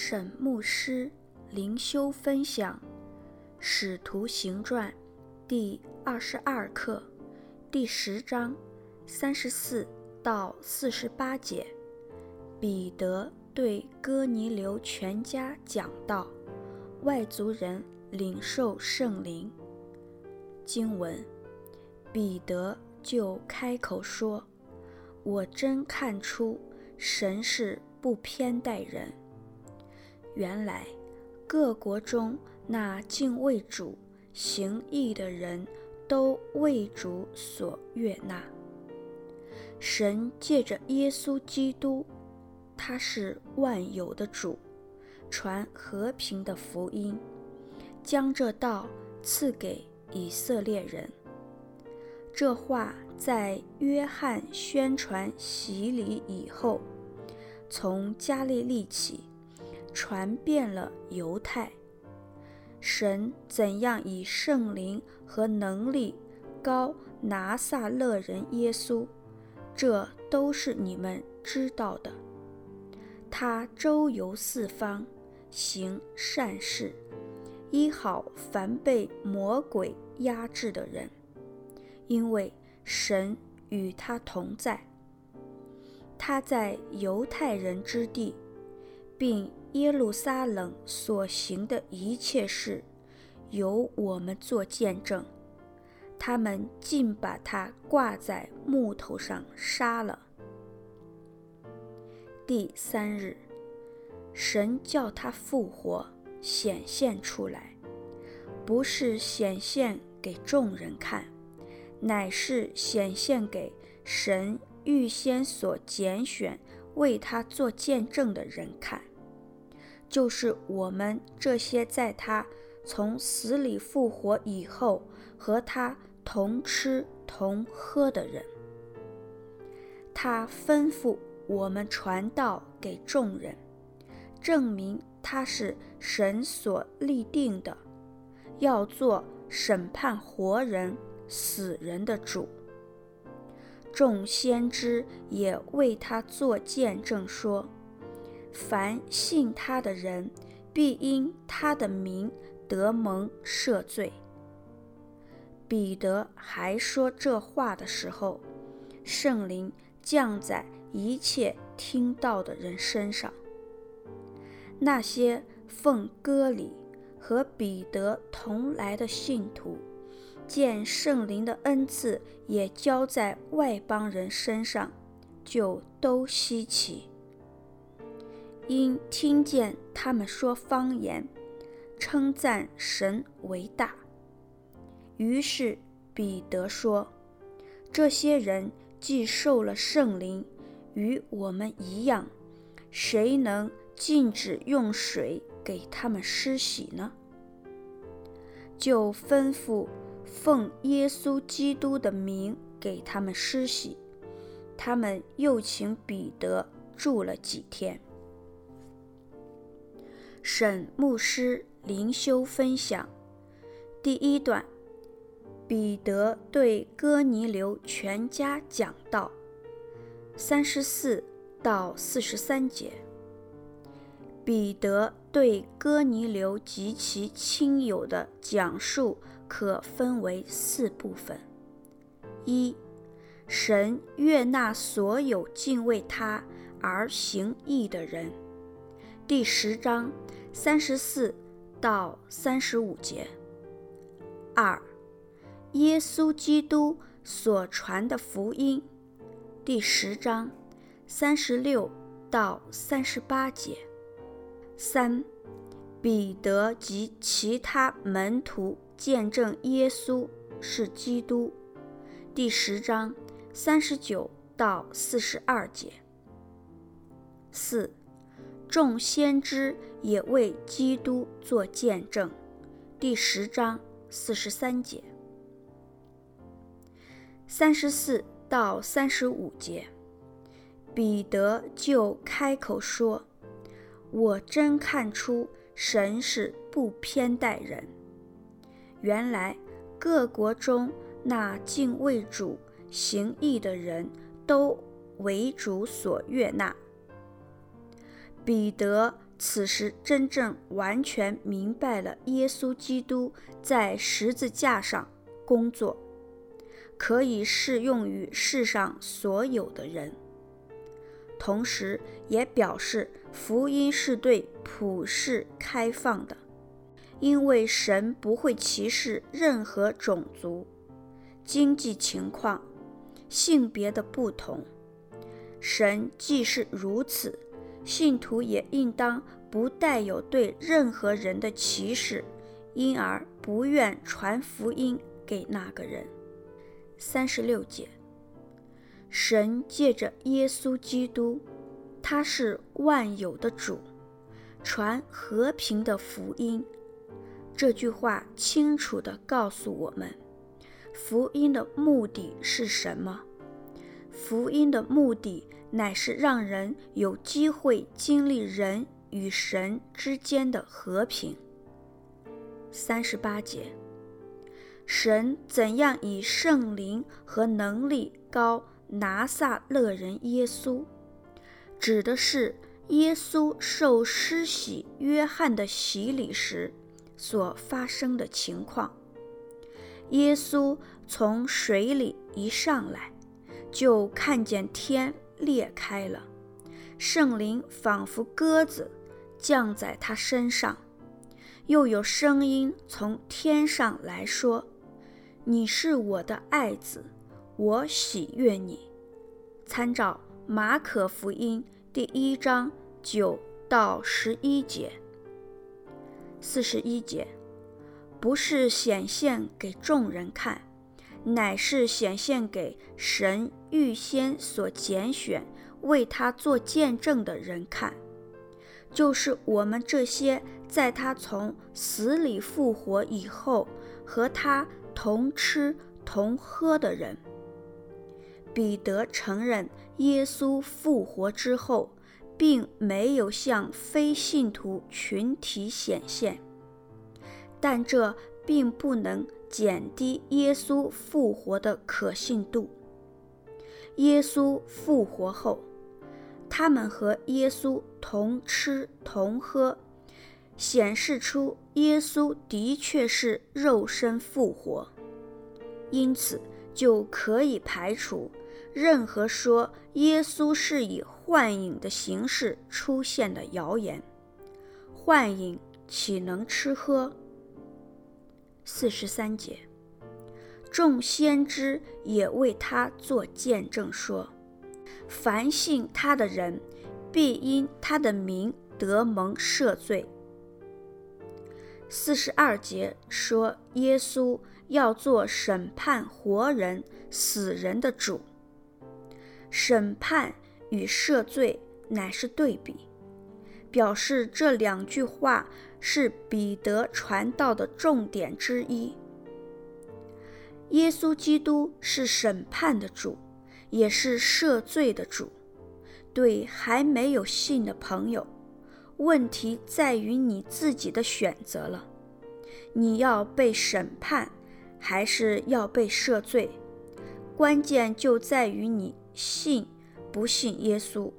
沈牧师灵修分享《使徒行传》第二十二课第十章三十四到四十八节。彼得对哥尼流全家讲道，外族人领受圣灵。经文，彼得就开口说：“我真看出神是不偏待人。原来各国中那敬畏主、行义的人都为主所悦纳。神借着耶稣基督。”他是万有的主，传和平的福音，将这道赐给以色列人。这话在约翰宣传洗礼以后，从加利利起，传遍了犹太。神怎样以圣灵和能力膏拿撒勒人耶稣，这都是你们知道的。他周游四方，行善事，医好凡被魔鬼压制的人，因为神与他同在。他在犹太人之地，并耶路撒冷所行的一切事，由我们做见证。他们竟把他挂在木头上杀了。第三日，神叫他复活，显现出来，不是显现给众人看，乃是显现给神预先所拣选为他做见证的人看，就是我们这些在他从死里复活以后和他同吃同喝的人。他吩咐。我们传道给众人，证明他是神所立定的，要做审判活人死人的主。众先知也为他作见证说，凡信他的人，必因他的名得蒙赦罪。彼得还说这话的时候，圣灵降在。一切听到的人身上，那些奉割礼和彼得同来的信徒，见圣灵的恩赐也交在外邦人身上，就都稀奇，因听见他们说方言，称赞神为大。于是彼得说：“这些人既受了圣灵。”与我们一样，谁能禁止用水给他们施洗呢？就吩咐奉耶稣基督的名给他们施洗。他们又请彼得住了几天。沈牧师灵修分享。第一段：彼得对哥尼流全家讲道。三十四到四十三节，彼得对哥尼流及其亲友的讲述可分为四部分：一、神悦纳所有敬畏他而行义的人，第十章三十四到三十五节；二、耶稣基督所传的福音。第十章三十六到三十八节。三、彼得及其他门徒见证耶稣是基督。第十章三十九到四十二节。四、众先知也为基督作见证。第十章四十三节。三十四。到三十五节，彼得就开口说：“我真看出神是不偏待人。原来各国中那敬畏主、行义的人都为主所悦纳。”彼得此时真正完全明白了耶稣基督在十字架上工作，可以适用于世上所有的人。同时，也表示福音是对普世开放的，因为神不会歧视任何种族、经济情况、性别的不同。神既是如此，信徒也应当不带有对任何人的歧视，因而不愿传福音给那个人。三十六节。神借着耶稣基督，他是万有的主，传和平的福音。这句话清楚地告诉我们，福音的目的是什么？福音的目的乃是让人有机会经历人与神之间的和平。三十八节，神怎样以圣灵和能力膏拿撒勒人耶稣，指的是耶稣受施洗约翰的洗礼时所发生的情况。耶稣从水里一上来，就看见天裂开了，圣灵仿佛鸽子降在他身上，又有声音从天上来说：“你是我的爱子。”我喜悦你。参照马可福音第一章九到十一节。四十一节，不是显现给众人看，乃是显现给神预先所拣选为他做见证的人看，就是我们这些在他从死里复活以后和他同吃同喝的人。彼得承认，耶稣复活之后，并没有向非信徒群体显现，但这并不能减低耶稣复活的可信度。耶稣复活后，他们和耶稣同吃同喝，显示出耶稣的确是肉身复活，因此就可以排除。任何说耶稣是以幻影的形式出现的谣言，幻影岂能吃喝？四十三节，众先知也为他作见证说，凡信他的人，必因他的名得蒙赦罪。四十二节说耶稣要做审判活人死人的主。审判与赦罪乃是对比，表示这两句话是彼得传道的重点之一。耶稣基督是审判的主，也是赦罪的主。对还没有信的朋友，问题在于你自己的选择了：你要被审判，还是要被赦罪？关键就在于你。信不信耶稣？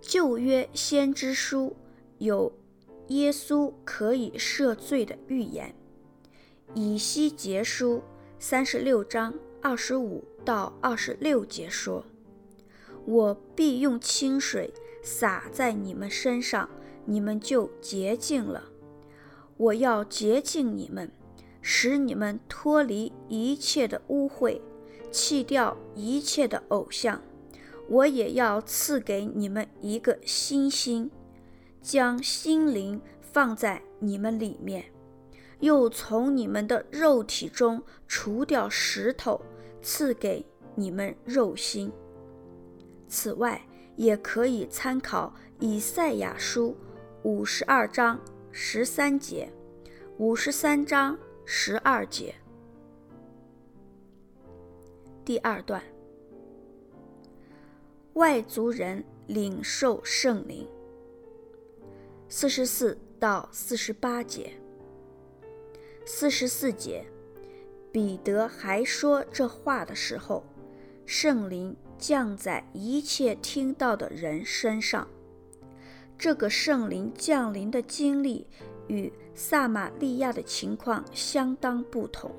旧约先知书有耶稣可以赦罪的预言。以西结书三十六章二十五到二十六节说：“我必用清水洒在你们身上，你们就洁净了。我要洁净你们，使你们脱离一切的污秽。”弃掉一切的偶像，我也要赐给你们一个新心，将心灵放在你们里面，又从你们的肉体中除掉石头，赐给你们肉心。此外，也可以参考以赛亚书五十二章十三节、五十三章十二节。第二段，外族人领受圣灵，四十四到四十八节。四十四节，彼得还说这话的时候，圣灵降在一切听到的人身上。这个圣灵降临的经历与撒玛利亚的情况相当不同。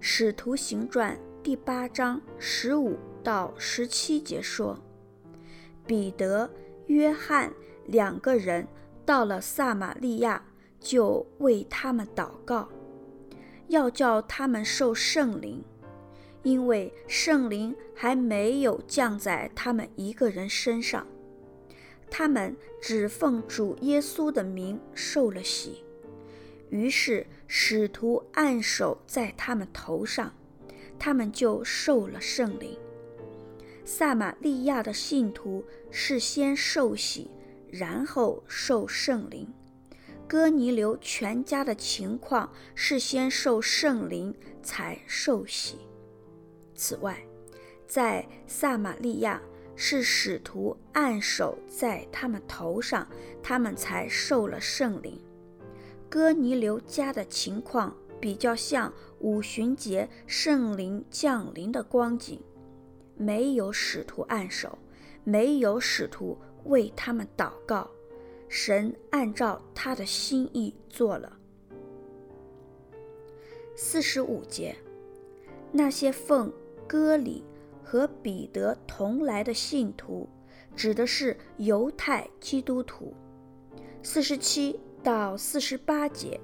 使徒行传第八章十五到十七节说，彼得、约翰两个人到了撒玛利亚，就为他们祷告，要叫他们受圣灵，因为圣灵还没有降在他们一个人身上。他们只奉主耶稣的名受了洗，于是使徒按手在他们头上，他们就受了圣灵。撒玛利亚的信徒是先受洗，然后受圣灵。哥尼流全家的情况是先受圣灵，才受洗。此外，在撒玛利亚，是使徒按手在他们头上，他们才受了圣灵。哥尼流家的情况比较像五旬节圣灵降临的光景，没有使徒按手，没有使徒为他们祷告，神按照他的心意做了。四十五节，那些奉割礼。和彼得同来的信徒，指的是犹太基督徒。四十七到四十八节。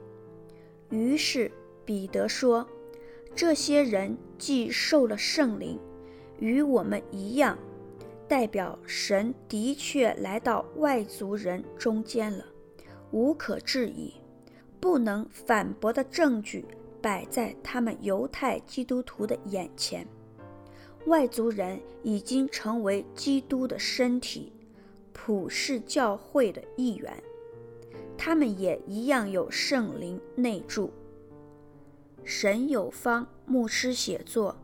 于是彼得说：“这些人既受了圣灵，与我们一样，代表神的确来到外族人中间了，无可置疑，不能反驳的证据摆在他们犹太基督徒的眼前。”外族人已经成为基督的身体，普世教会的一员，他们也一样有圣灵内住。神有方牧师写作，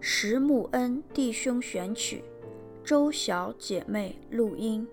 石木恩弟兄选曲，周小姐妹录音。